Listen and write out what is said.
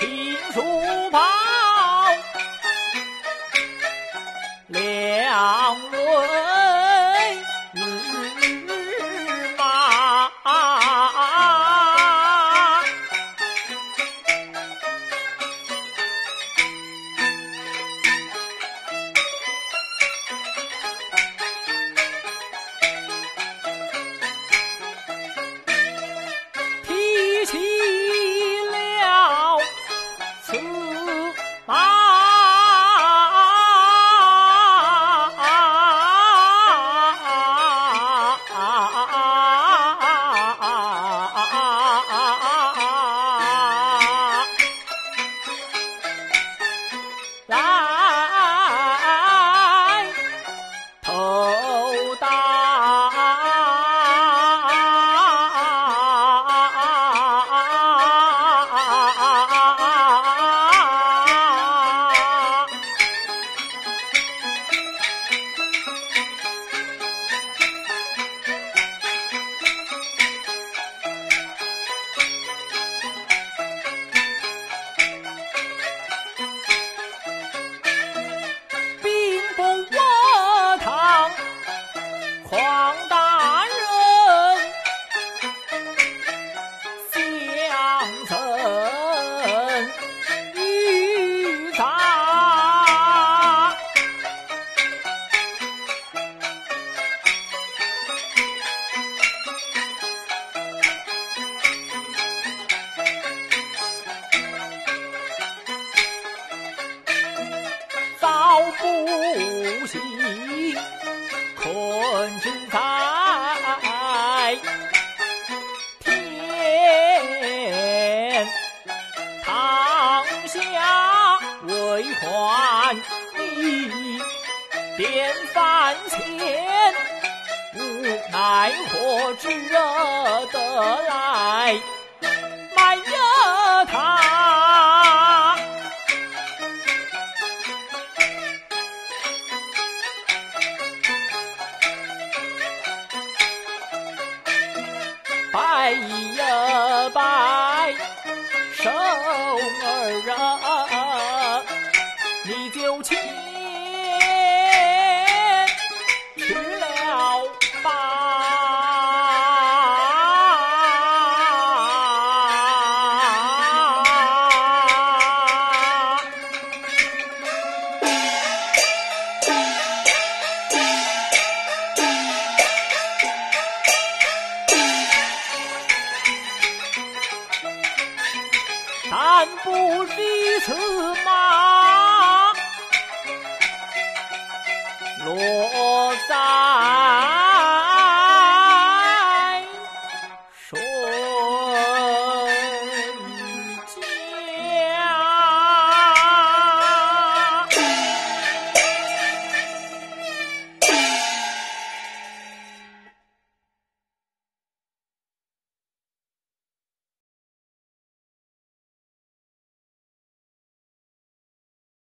听书报两轮不息，困之在天。堂下为还你便饭前，无奈何只得来一拜，生儿啊，你就请但不是此马。罗山